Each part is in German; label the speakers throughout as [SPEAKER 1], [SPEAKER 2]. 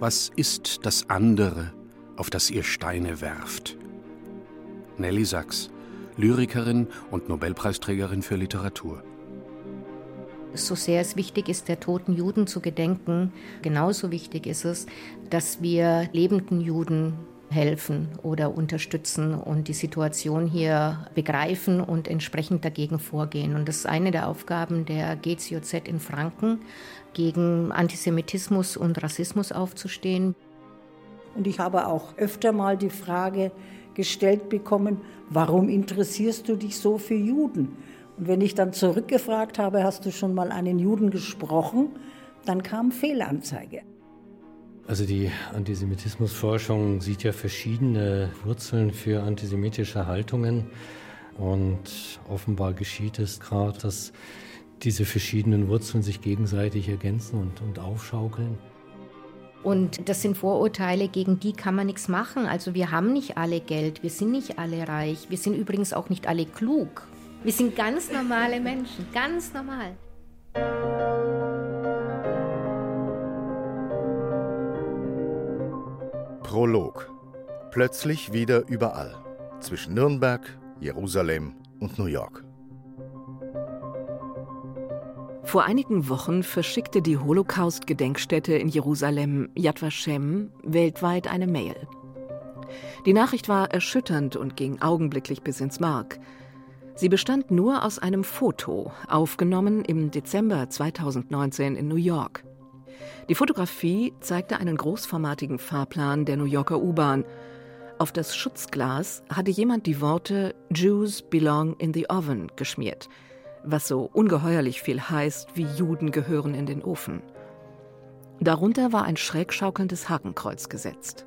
[SPEAKER 1] Was ist das andere, auf das ihr Steine werft? Nelly Sachs, Lyrikerin und Nobelpreisträgerin für Literatur.
[SPEAKER 2] So sehr es wichtig ist, der toten Juden zu gedenken, genauso wichtig ist es, dass wir lebenden Juden helfen oder unterstützen und die Situation hier begreifen und entsprechend dagegen vorgehen. Und das ist eine der Aufgaben der GCOZ in Franken, gegen Antisemitismus und Rassismus aufzustehen.
[SPEAKER 3] Und ich habe auch öfter mal die Frage gestellt bekommen, warum interessierst du dich so für Juden? Und wenn ich dann zurückgefragt habe, hast du schon mal einen Juden gesprochen, dann kam Fehlanzeige.
[SPEAKER 4] Also die Antisemitismusforschung sieht ja verschiedene Wurzeln für antisemitische Haltungen. Und offenbar geschieht es gerade, dass diese verschiedenen Wurzeln sich gegenseitig ergänzen und, und aufschaukeln.
[SPEAKER 2] Und das sind Vorurteile, gegen die kann man nichts machen. Also wir haben nicht alle Geld, wir sind nicht alle reich, wir sind übrigens auch nicht alle klug. Wir sind ganz normale Menschen, ganz normal.
[SPEAKER 5] Prolog. Plötzlich wieder überall. Zwischen Nürnberg, Jerusalem und New York.
[SPEAKER 6] Vor einigen Wochen verschickte die Holocaust-Gedenkstätte in Jerusalem Yad Vashem weltweit eine Mail. Die Nachricht war erschütternd und ging augenblicklich bis ins Mark. Sie bestand nur aus einem Foto, aufgenommen im Dezember 2019 in New York. Die Fotografie zeigte einen großformatigen Fahrplan der New Yorker U-Bahn. Auf das Schutzglas hatte jemand die Worte Jews belong in the oven geschmiert, was so ungeheuerlich viel heißt wie Juden gehören in den Ofen. Darunter war ein schräg schaukelndes Hakenkreuz gesetzt.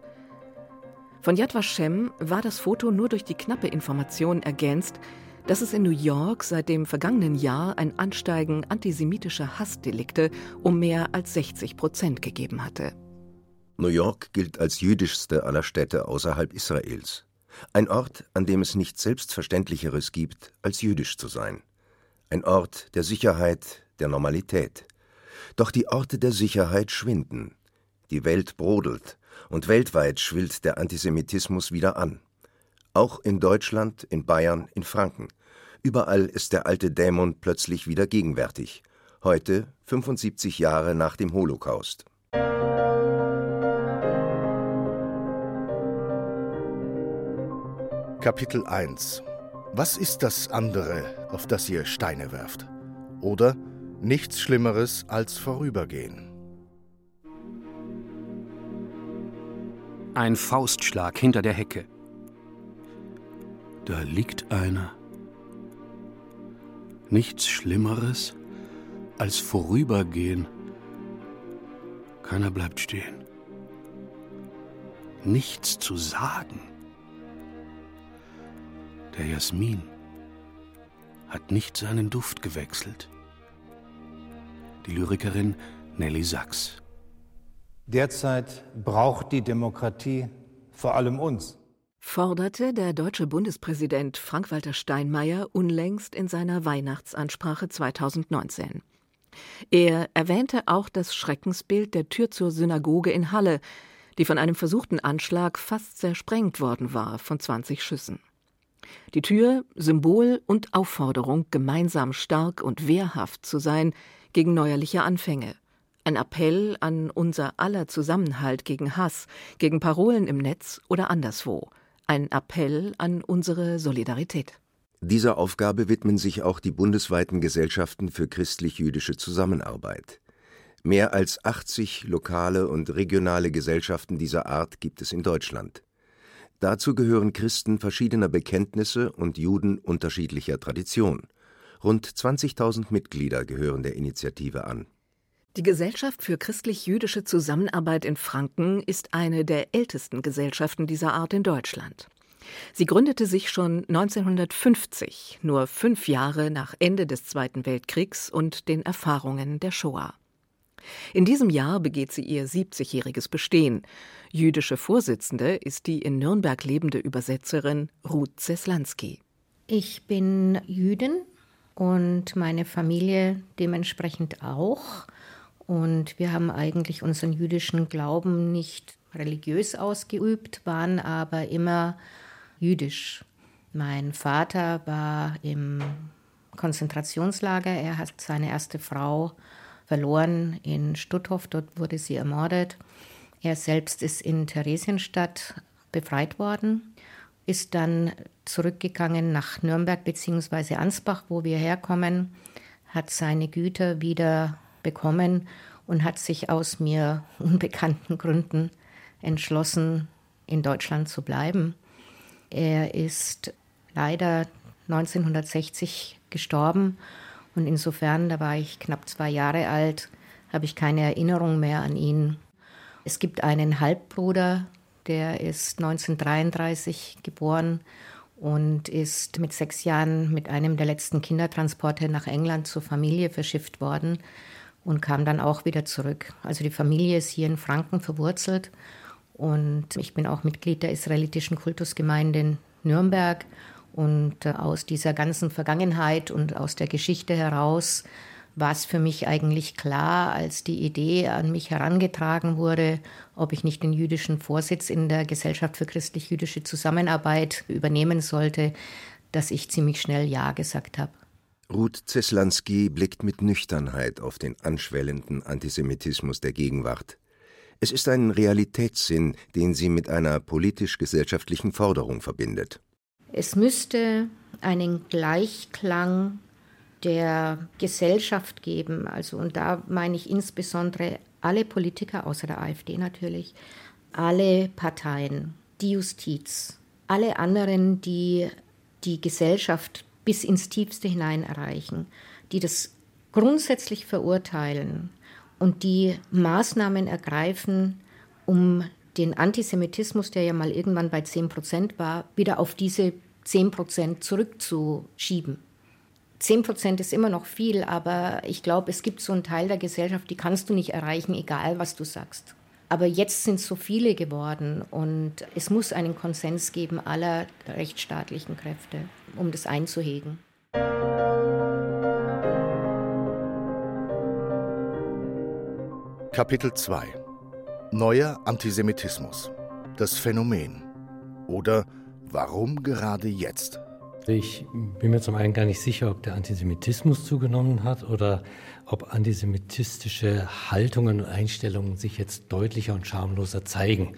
[SPEAKER 6] Von Yad Vashem war das Foto nur durch die knappe Information ergänzt, dass es in New York seit dem vergangenen Jahr ein Ansteigen antisemitischer Hassdelikte um mehr als 60 Prozent gegeben hatte.
[SPEAKER 7] New York gilt als jüdischste aller Städte außerhalb Israels. Ein Ort, an dem es nichts Selbstverständlicheres gibt, als jüdisch zu sein. Ein Ort der Sicherheit, der Normalität. Doch die Orte der Sicherheit schwinden. Die Welt brodelt und weltweit schwillt der Antisemitismus wieder an. Auch in Deutschland, in Bayern, in Franken. Überall ist der alte Dämon plötzlich wieder gegenwärtig. Heute, 75 Jahre nach dem Holocaust.
[SPEAKER 5] Kapitel 1 Was ist das andere, auf das ihr Steine werft? Oder nichts Schlimmeres als vorübergehen.
[SPEAKER 1] Ein Faustschlag hinter der Hecke. Da liegt einer. Nichts Schlimmeres als vorübergehen. Keiner bleibt stehen. Nichts zu sagen. Der Jasmin hat nicht seinen Duft gewechselt. Die Lyrikerin Nelly Sachs.
[SPEAKER 8] Derzeit braucht die Demokratie vor allem uns
[SPEAKER 6] forderte der deutsche Bundespräsident Frank-Walter Steinmeier unlängst in seiner Weihnachtsansprache 2019. Er erwähnte auch das Schreckensbild der Tür zur Synagoge in Halle, die von einem versuchten Anschlag fast zersprengt worden war von 20 Schüssen. Die Tür Symbol und Aufforderung, gemeinsam stark und wehrhaft zu sein gegen neuerliche Anfänge. Ein Appell an unser aller Zusammenhalt gegen Hass, gegen Parolen im Netz oder anderswo – ein Appell an unsere Solidarität.
[SPEAKER 7] Dieser Aufgabe widmen sich auch die bundesweiten Gesellschaften für christlich-jüdische Zusammenarbeit. Mehr als 80 lokale und regionale Gesellschaften dieser Art gibt es in Deutschland. Dazu gehören Christen verschiedener Bekenntnisse und Juden unterschiedlicher Tradition. Rund 20.000 Mitglieder gehören der Initiative an.
[SPEAKER 6] Die Gesellschaft für christlich-jüdische Zusammenarbeit in Franken ist eine der ältesten Gesellschaften dieser Art in Deutschland. Sie gründete sich schon 1950, nur fünf Jahre nach Ende des Zweiten Weltkriegs und den Erfahrungen der Shoah. In diesem Jahr begeht sie ihr 70-jähriges Bestehen. Jüdische Vorsitzende ist die in Nürnberg lebende Übersetzerin Ruth Zeslanski.
[SPEAKER 2] Ich bin Jüdin und meine Familie dementsprechend auch. Und wir haben eigentlich unseren jüdischen Glauben nicht religiös ausgeübt, waren aber immer jüdisch. Mein Vater war im Konzentrationslager. Er hat seine erste Frau verloren in Stutthof. Dort wurde sie ermordet. Er selbst ist in Theresienstadt befreit worden, ist dann zurückgegangen nach Nürnberg bzw. Ansbach, wo wir herkommen, hat seine Güter wieder bekommen und hat sich aus mir unbekannten Gründen entschlossen, in Deutschland zu bleiben. Er ist leider 1960 gestorben und insofern, da war ich knapp zwei Jahre alt, habe ich keine Erinnerung mehr an ihn. Es gibt einen Halbbruder, der ist 1933 geboren und ist mit sechs Jahren mit einem der letzten Kindertransporte nach England zur Familie verschifft worden und kam dann auch wieder zurück. Also die Familie ist hier in Franken verwurzelt und ich bin auch Mitglied der israelitischen Kultusgemeinde in Nürnberg. Und äh, aus dieser ganzen Vergangenheit und aus der Geschichte heraus war es für mich eigentlich klar, als die Idee an mich herangetragen wurde, ob ich nicht den jüdischen Vorsitz in der Gesellschaft für christlich-jüdische Zusammenarbeit übernehmen sollte, dass ich ziemlich schnell Ja gesagt habe.
[SPEAKER 7] Ruth Zeslanski blickt mit Nüchternheit auf den anschwellenden Antisemitismus der Gegenwart. Es ist ein Realitätssinn, den sie mit einer politisch-gesellschaftlichen Forderung verbindet.
[SPEAKER 2] Es müsste einen Gleichklang der Gesellschaft geben. Also, und da meine ich insbesondere alle Politiker, außer der AfD natürlich, alle Parteien, die Justiz, alle anderen, die die Gesellschaft bis ins Tiefste hinein erreichen, die das grundsätzlich verurteilen, und die Maßnahmen ergreifen, um den Antisemitismus, der ja mal irgendwann bei 10 Prozent war, wieder auf diese 10 Prozent zurückzuschieben. 10 Prozent ist immer noch viel, aber ich glaube, es gibt so einen Teil der Gesellschaft, die kannst du nicht erreichen, egal was du sagst. Aber jetzt sind so viele geworden und es muss einen Konsens geben aller rechtsstaatlichen Kräfte, um das einzuhegen.
[SPEAKER 5] Kapitel 2 Neuer Antisemitismus. Das Phänomen. Oder warum gerade jetzt?
[SPEAKER 4] Ich bin mir zum einen gar nicht sicher, ob der Antisemitismus zugenommen hat oder ob antisemitistische Haltungen und Einstellungen sich jetzt deutlicher und schamloser zeigen.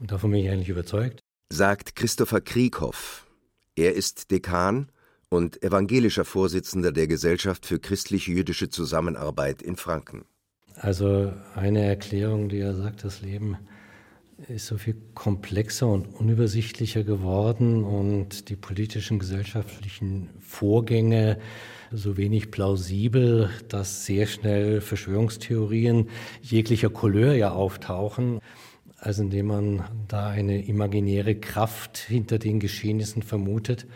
[SPEAKER 4] Und davon bin ich eigentlich überzeugt.
[SPEAKER 7] Sagt Christopher Krieghoff. Er ist Dekan und evangelischer Vorsitzender der Gesellschaft für christlich-jüdische Zusammenarbeit in Franken.
[SPEAKER 4] Also eine Erklärung, die er sagt, das Leben ist so viel komplexer und unübersichtlicher geworden und die politischen, gesellschaftlichen Vorgänge so wenig plausibel, dass sehr schnell Verschwörungstheorien jeglicher Couleur ja auftauchen, also indem man da eine imaginäre Kraft hinter den Geschehnissen vermutet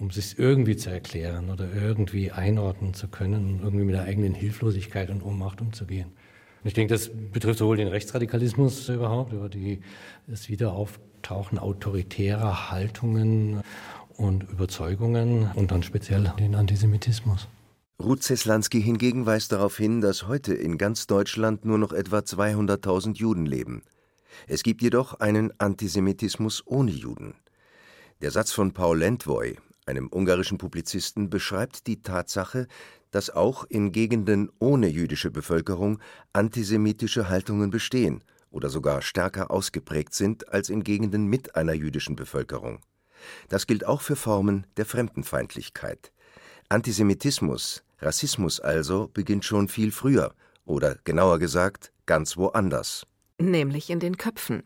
[SPEAKER 4] um sich irgendwie zu erklären oder irgendwie einordnen zu können und irgendwie mit der eigenen Hilflosigkeit und Ohnmacht umzugehen. Und ich denke, das betrifft sowohl den Rechtsradikalismus überhaupt, über die, das Wiederauftauchen autoritärer Haltungen und Überzeugungen und dann speziell den Antisemitismus.
[SPEAKER 7] Ruth Zeslanski hingegen weist darauf hin, dass heute in ganz Deutschland nur noch etwa 200.000 Juden leben. Es gibt jedoch einen Antisemitismus ohne Juden. Der Satz von Paul Lentwoy, einem ungarischen Publizisten, beschreibt die Tatsache, dass auch in Gegenden ohne jüdische Bevölkerung antisemitische Haltungen bestehen oder sogar stärker ausgeprägt sind als in Gegenden mit einer jüdischen Bevölkerung. Das gilt auch für Formen der Fremdenfeindlichkeit. Antisemitismus, Rassismus also, beginnt schon viel früher oder genauer gesagt ganz woanders.
[SPEAKER 6] Nämlich in den Köpfen.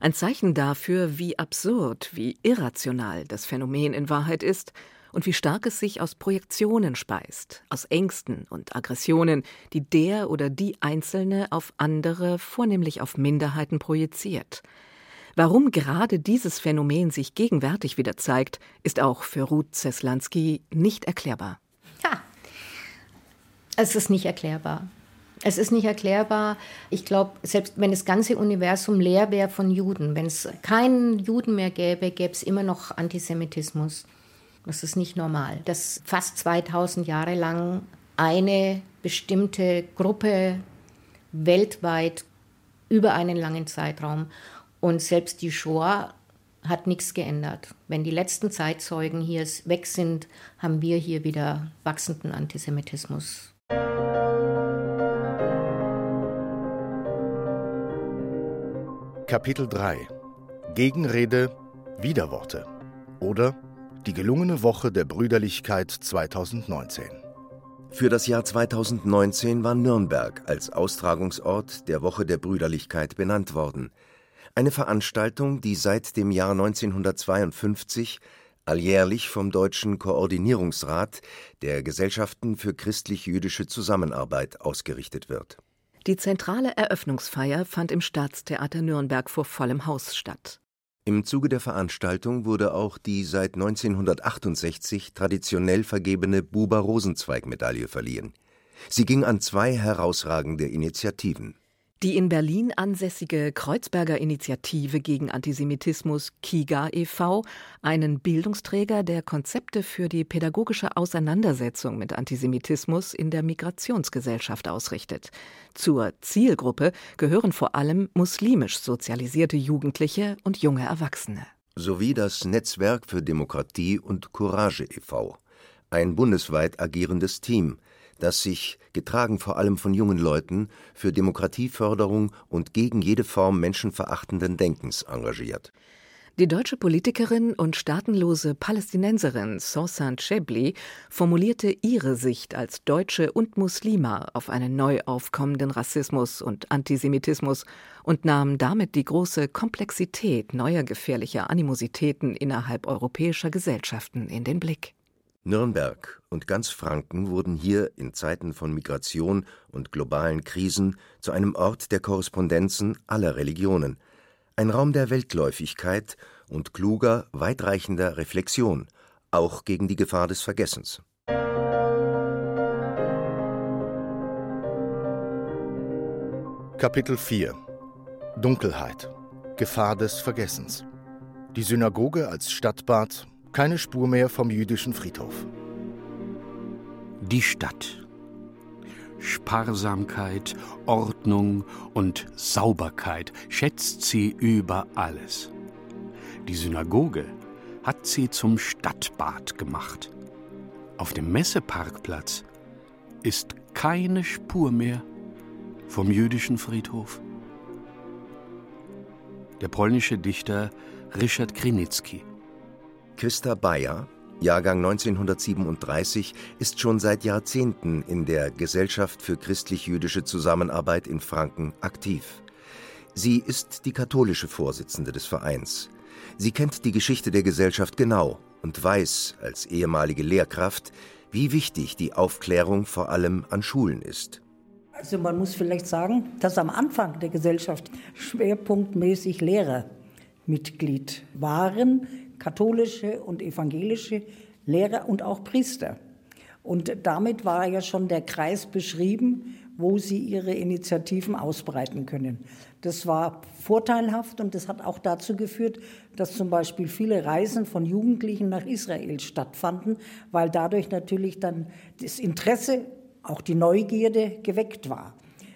[SPEAKER 6] Ein Zeichen dafür, wie absurd, wie irrational das Phänomen in Wahrheit ist und wie stark es sich aus Projektionen speist, aus Ängsten und Aggressionen, die der oder die Einzelne auf andere, vornehmlich auf Minderheiten projiziert. Warum gerade dieses Phänomen sich gegenwärtig wieder zeigt, ist auch für Ruth Zeslanski nicht erklärbar.
[SPEAKER 2] Ja, es ist nicht erklärbar. Es ist nicht erklärbar. Ich glaube, selbst wenn das ganze Universum leer wäre von Juden, wenn es keinen Juden mehr gäbe, gäbe es immer noch Antisemitismus. Das ist nicht normal, dass fast 2000 Jahre lang eine bestimmte Gruppe weltweit über einen langen Zeitraum und selbst die Shoah hat nichts geändert. Wenn die letzten Zeitzeugen hier weg sind, haben wir hier wieder wachsenden Antisemitismus.
[SPEAKER 5] Kapitel 3 Gegenrede, Widerworte oder die gelungene Woche der Brüderlichkeit 2019.
[SPEAKER 7] Für das Jahr 2019 war Nürnberg als Austragungsort der Woche der Brüderlichkeit benannt worden. Eine Veranstaltung, die seit dem Jahr 1952 alljährlich vom Deutschen Koordinierungsrat der Gesellschaften für christlich-jüdische Zusammenarbeit ausgerichtet wird.
[SPEAKER 6] Die zentrale Eröffnungsfeier fand im Staatstheater Nürnberg vor vollem Haus statt.
[SPEAKER 7] Im Zuge der Veranstaltung wurde auch die seit 1968 traditionell vergebene Buber-Rosenzweig-Medaille verliehen. Sie ging an zwei herausragende Initiativen.
[SPEAKER 6] Die in Berlin ansässige Kreuzberger Initiative gegen Antisemitismus KIGA e.V., einen Bildungsträger, der Konzepte für die pädagogische Auseinandersetzung mit Antisemitismus in der Migrationsgesellschaft ausrichtet. Zur Zielgruppe gehören vor allem muslimisch sozialisierte Jugendliche und junge Erwachsene.
[SPEAKER 7] Sowie das Netzwerk für Demokratie und Courage e.V., ein bundesweit agierendes Team, das sich, getragen vor allem von jungen Leuten, für Demokratieförderung und gegen jede Form menschenverachtenden Denkens engagiert.
[SPEAKER 6] Die deutsche Politikerin und staatenlose Palästinenserin Sausan Chebli formulierte ihre Sicht als Deutsche und Muslima auf einen neu aufkommenden Rassismus und Antisemitismus und nahm damit die große Komplexität neuer gefährlicher Animositäten innerhalb europäischer Gesellschaften in den Blick.
[SPEAKER 7] Nürnberg und ganz Franken wurden hier in Zeiten von Migration und globalen Krisen zu einem Ort der Korrespondenzen aller Religionen, ein Raum der Weltläufigkeit und kluger, weitreichender Reflexion, auch gegen die Gefahr des Vergessens.
[SPEAKER 5] Kapitel 4 Dunkelheit. Gefahr des Vergessens. Die Synagoge als Stadtbad keine Spur mehr vom jüdischen Friedhof.
[SPEAKER 1] Die Stadt. Sparsamkeit, Ordnung und Sauberkeit schätzt sie über alles. Die Synagoge hat sie zum Stadtbad gemacht. Auf dem Messeparkplatz ist keine Spur mehr vom jüdischen Friedhof. Der polnische Dichter Richard Krinicki
[SPEAKER 7] Christa Bayer, Jahrgang 1937, ist schon seit Jahrzehnten in der Gesellschaft für christlich-jüdische Zusammenarbeit in Franken aktiv. Sie ist die katholische Vorsitzende des Vereins. Sie kennt die Geschichte der Gesellschaft genau und weiß als ehemalige Lehrkraft, wie wichtig die Aufklärung vor allem an Schulen ist.
[SPEAKER 3] Also man muss vielleicht sagen, dass am Anfang der Gesellschaft schwerpunktmäßig Lehrer Mitglied waren, katholische und evangelische Lehrer und auch Priester. Und damit war ja schon der Kreis beschrieben, wo sie ihre Initiativen ausbreiten können. Das war vorteilhaft und das hat auch dazu geführt, dass zum Beispiel viele Reisen von Jugendlichen nach Israel stattfanden, weil dadurch natürlich dann das Interesse, auch die Neugierde geweckt war.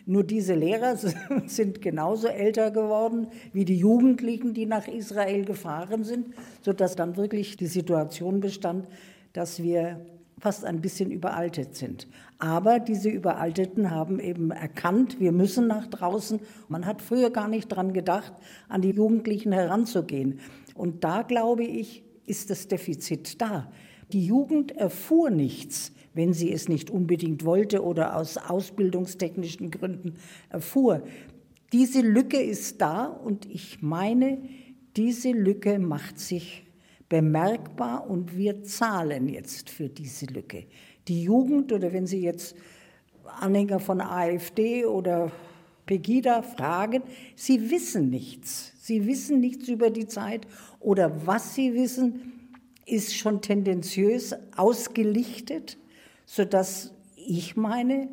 [SPEAKER 3] Nur diese Lehrer sind genauso älter geworden wie die Jugendlichen, die nach Israel gefahren sind, sodass dann wirklich die Situation bestand, dass wir fast ein bisschen überaltet sind. Aber diese Überalteten haben eben erkannt, wir müssen nach draußen. Man hat früher gar nicht daran gedacht, an die Jugendlichen heranzugehen. Und da, glaube ich, ist das Defizit da. Die Jugend erfuhr nichts wenn sie es nicht unbedingt wollte oder aus ausbildungstechnischen Gründen erfuhr. Diese Lücke ist da und ich meine, diese Lücke macht sich bemerkbar und wir zahlen jetzt für diese Lücke. Die Jugend oder wenn Sie jetzt Anhänger von AfD oder Pegida fragen, sie wissen nichts. Sie wissen nichts über die Zeit oder was sie wissen, ist schon tendenziös ausgelichtet sodass ich meine,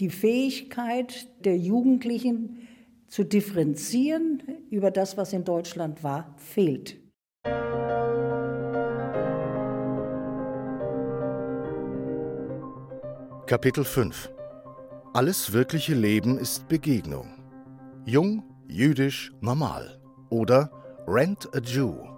[SPEAKER 3] die Fähigkeit der Jugendlichen zu differenzieren über das, was in Deutschland war, fehlt.
[SPEAKER 5] Kapitel 5 Alles wirkliche Leben ist Begegnung. Jung, jüdisch, normal. Oder Rent a Jew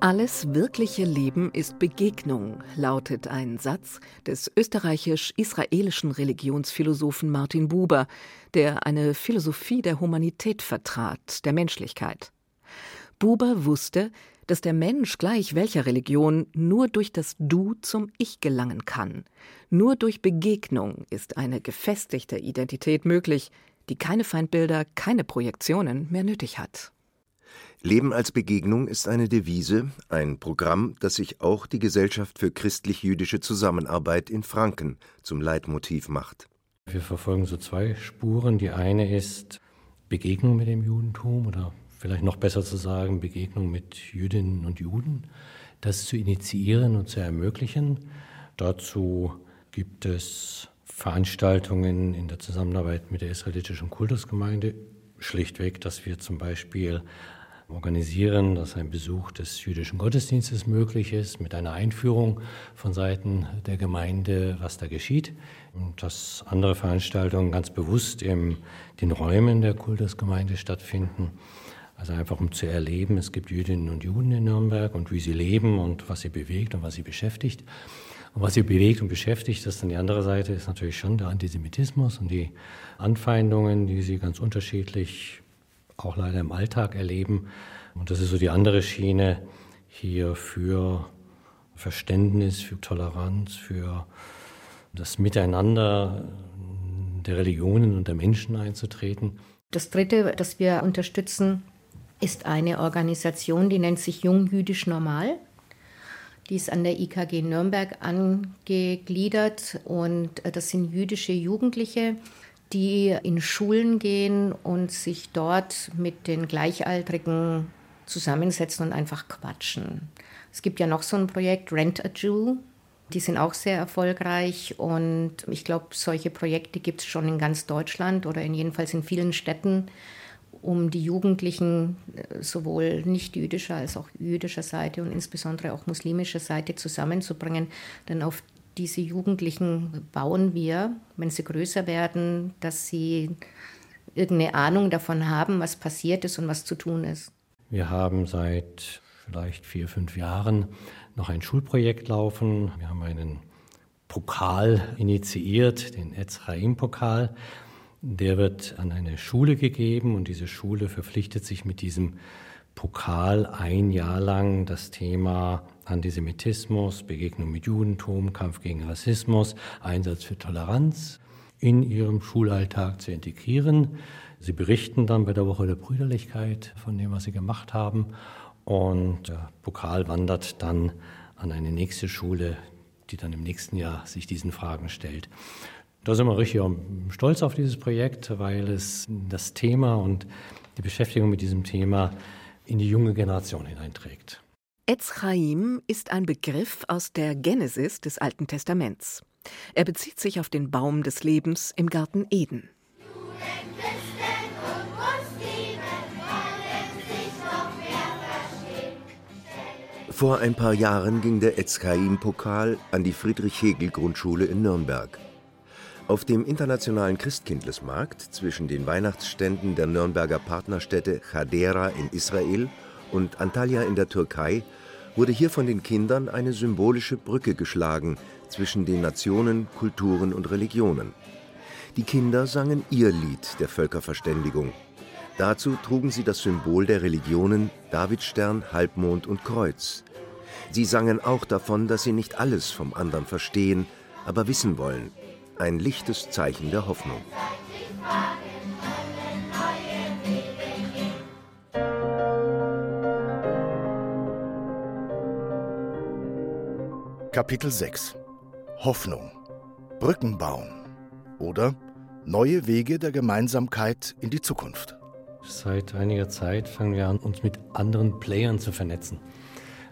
[SPEAKER 6] alles wirkliche Leben ist Begegnung, lautet ein Satz des österreichisch-israelischen Religionsphilosophen Martin Buber, der eine Philosophie der Humanität vertrat, der Menschlichkeit. Buber wusste, dass der Mensch gleich welcher Religion nur durch das Du zum Ich gelangen kann. Nur durch Begegnung ist eine gefestigte Identität möglich, die keine Feindbilder, keine Projektionen mehr nötig hat.
[SPEAKER 7] Leben als Begegnung ist eine Devise, ein Programm, das sich auch die Gesellschaft für christlich-jüdische Zusammenarbeit in Franken zum Leitmotiv macht.
[SPEAKER 4] Wir verfolgen so zwei Spuren. Die eine ist Begegnung mit dem Judentum oder vielleicht noch besser zu sagen, Begegnung mit Jüdinnen und Juden, das zu initiieren und zu ermöglichen. Dazu gibt es Veranstaltungen in der Zusammenarbeit mit der israelitischen Kultusgemeinde, schlichtweg, dass wir zum Beispiel organisieren, dass ein Besuch des jüdischen Gottesdienstes möglich ist, mit einer Einführung von Seiten der Gemeinde, was da geschieht. Und dass andere Veranstaltungen ganz bewusst in den Räumen der Kultusgemeinde stattfinden. Also einfach um zu erleben, es gibt Jüdinnen und Juden in Nürnberg und wie sie leben und was sie bewegt und was sie beschäftigt. Und was sie bewegt und beschäftigt, das ist dann die andere Seite, ist natürlich schon der Antisemitismus und die Anfeindungen, die sie ganz unterschiedlich auch leider im Alltag erleben. Und das ist so die andere Schiene hier für Verständnis, für Toleranz, für das Miteinander der Religionen und der Menschen einzutreten.
[SPEAKER 2] Das Dritte, das wir unterstützen, ist eine Organisation, die nennt sich Jung Jüdisch Normal. Die ist an der IKG Nürnberg angegliedert und das sind jüdische Jugendliche, die in Schulen gehen und sich dort mit den Gleichaltrigen zusammensetzen und einfach quatschen. Es gibt ja noch so ein Projekt, Rent a Jew. Die sind auch sehr erfolgreich und ich glaube, solche Projekte gibt es schon in ganz Deutschland oder in jedenfalls in vielen Städten, um die Jugendlichen äh, sowohl nicht jüdischer als auch jüdischer Seite und insbesondere auch muslimischer Seite zusammenzubringen. Denn auf diese Jugendlichen bauen wir, wenn sie größer werden, dass sie irgendeine Ahnung davon haben, was passiert ist und was zu tun ist.
[SPEAKER 4] Wir haben seit vielleicht vier, fünf Jahren noch ein Schulprojekt laufen. Wir haben einen Pokal initiiert, den Ezraim-Pokal. Der wird an eine Schule gegeben und diese Schule verpflichtet sich mit diesem Pokal ein Jahr lang das Thema Antisemitismus, Begegnung mit Judentum, Kampf gegen Rassismus, Einsatz für Toleranz in ihrem Schulalltag zu integrieren. Sie berichten dann bei der Woche der Brüderlichkeit von dem, was sie gemacht haben. Und der Pokal wandert dann an eine nächste Schule, die dann im nächsten Jahr sich diesen Fragen stellt. Da sind wir richtig stolz auf dieses Projekt, weil es das Thema und die Beschäftigung mit diesem Thema in die junge Generation hineinträgt.
[SPEAKER 6] Etz Chaim ist ein Begriff aus der Genesis des Alten Testaments. Er bezieht sich auf den Baum des Lebens im Garten Eden.
[SPEAKER 7] Vor ein paar Jahren ging der Etzchaim-Pokal an die Friedrich-Hegel-Grundschule in Nürnberg. Auf dem internationalen Christkindlesmarkt zwischen den Weihnachtsständen der Nürnberger Partnerstädte Chadera in Israel und Antalya in der Türkei wurde hier von den Kindern eine symbolische Brücke geschlagen zwischen den Nationen, Kulturen und Religionen. Die Kinder sangen ihr Lied der Völkerverständigung. Dazu trugen sie das Symbol der Religionen Davidstern, Halbmond und Kreuz. Sie sangen auch davon, dass sie nicht alles vom anderen verstehen, aber wissen wollen. Ein lichtes Zeichen der Hoffnung.
[SPEAKER 5] Kapitel 6 Hoffnung Brücken bauen oder neue Wege der Gemeinsamkeit in die Zukunft.
[SPEAKER 4] Seit einiger Zeit fangen wir an, uns mit anderen Playern zu vernetzen.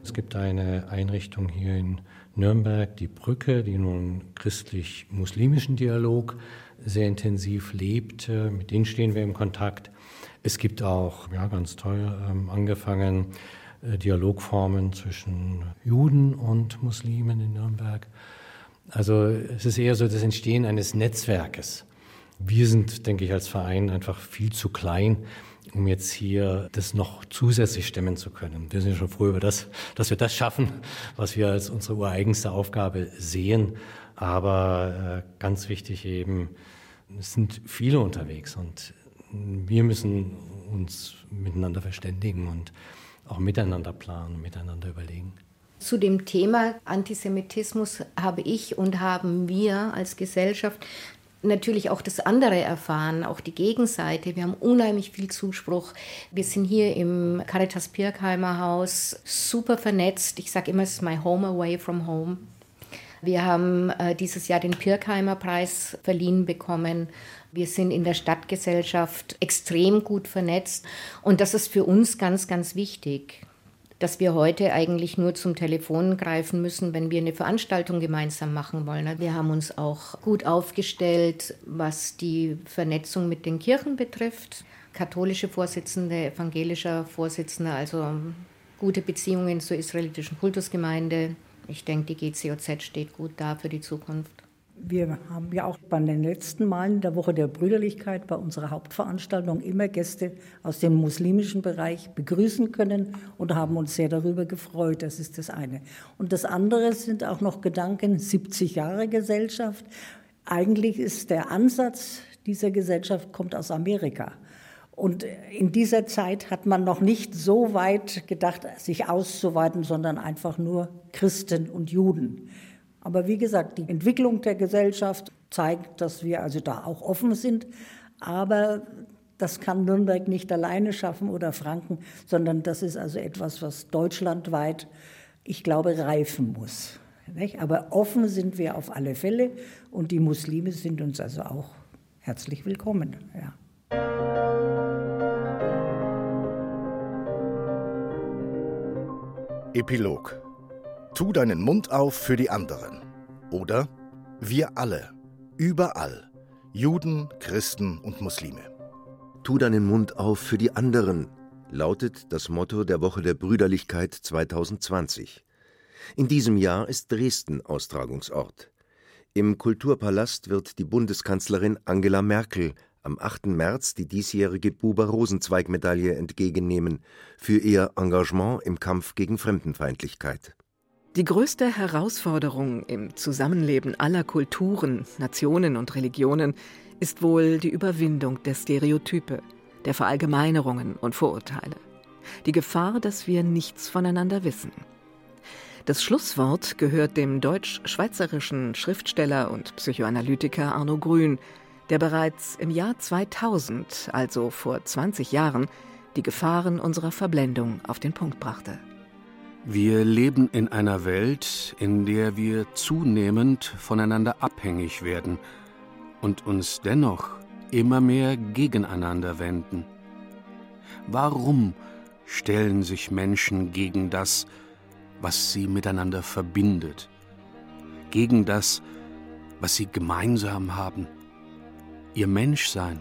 [SPEAKER 4] Es gibt eine Einrichtung hier in Nürnberg, die Brücke, die nun christlich-muslimischen Dialog sehr intensiv lebt. Mit denen stehen wir im Kontakt. Es gibt auch, ja, ganz toll ähm, angefangen, äh, Dialogformen zwischen Juden und Muslimen in Nürnberg. Also es ist eher so das Entstehen eines Netzwerkes. Wir sind, denke ich, als Verein einfach viel zu klein, um jetzt hier das noch zusätzlich stemmen zu können. Wir sind schon froh über das, dass wir das schaffen, was wir als unsere ureigenste Aufgabe sehen. Aber äh, ganz wichtig eben, es sind viele unterwegs und wir müssen uns miteinander verständigen und auch miteinander planen, miteinander überlegen.
[SPEAKER 2] Zu dem Thema Antisemitismus habe ich und haben wir als Gesellschaft natürlich auch das andere erfahren, auch die Gegenseite. Wir haben unheimlich viel Zuspruch. Wir sind hier im Caritas Pirkheimer Haus super vernetzt. Ich sage immer, es ist my home away from home. Wir haben äh, dieses Jahr den Pirkheimer Preis verliehen bekommen. Wir sind in der Stadtgesellschaft extrem gut vernetzt und das ist für uns ganz, ganz wichtig dass wir heute eigentlich nur zum Telefon greifen müssen, wenn wir eine Veranstaltung gemeinsam machen wollen. Wir haben uns auch gut aufgestellt, was die Vernetzung mit den Kirchen betrifft. Katholische Vorsitzende, evangelischer Vorsitzender, also gute Beziehungen zur israelitischen Kultusgemeinde. Ich denke, die GCOZ steht gut da für die Zukunft.
[SPEAKER 3] Wir haben ja auch bei den letzten Malen der Woche der Brüderlichkeit bei unserer Hauptveranstaltung immer Gäste aus dem muslimischen Bereich begrüßen können und haben uns sehr darüber gefreut. Das ist das eine. Und das andere sind auch noch Gedanken 70 Jahre Gesellschaft. Eigentlich ist der Ansatz dieser Gesellschaft kommt aus Amerika. Und in dieser Zeit hat man noch nicht so weit gedacht, sich auszuweiten, sondern einfach nur Christen und Juden. Aber wie gesagt, die Entwicklung der Gesellschaft zeigt, dass wir also da auch offen sind. Aber das kann Nürnberg nicht alleine schaffen oder Franken, sondern das ist also etwas, was deutschlandweit, ich glaube, reifen muss. Aber offen sind wir auf alle Fälle und die Muslime sind uns also auch herzlich willkommen. Ja.
[SPEAKER 5] Epilog Tu deinen Mund auf für die anderen. Oder wir alle, überall, Juden, Christen und Muslime.
[SPEAKER 7] Tu deinen Mund auf für die anderen, lautet das Motto der Woche der Brüderlichkeit 2020. In diesem Jahr ist Dresden Austragungsort. Im Kulturpalast wird die Bundeskanzlerin Angela Merkel am 8. März die diesjährige Buber-Rosenzweig-Medaille entgegennehmen für ihr Engagement im Kampf gegen Fremdenfeindlichkeit.
[SPEAKER 6] Die größte Herausforderung im Zusammenleben aller Kulturen, Nationen und Religionen ist wohl die Überwindung der Stereotype, der Verallgemeinerungen und Vorurteile. Die Gefahr, dass wir nichts voneinander wissen. Das Schlusswort gehört dem deutsch-schweizerischen Schriftsteller und Psychoanalytiker Arno Grün, der bereits im Jahr 2000, also vor 20 Jahren, die Gefahren unserer Verblendung auf den Punkt brachte.
[SPEAKER 1] Wir leben in einer Welt, in der wir zunehmend voneinander abhängig werden und uns dennoch immer mehr gegeneinander wenden. Warum stellen sich Menschen gegen das, was sie miteinander verbindet, gegen das, was sie gemeinsam haben, ihr Menschsein?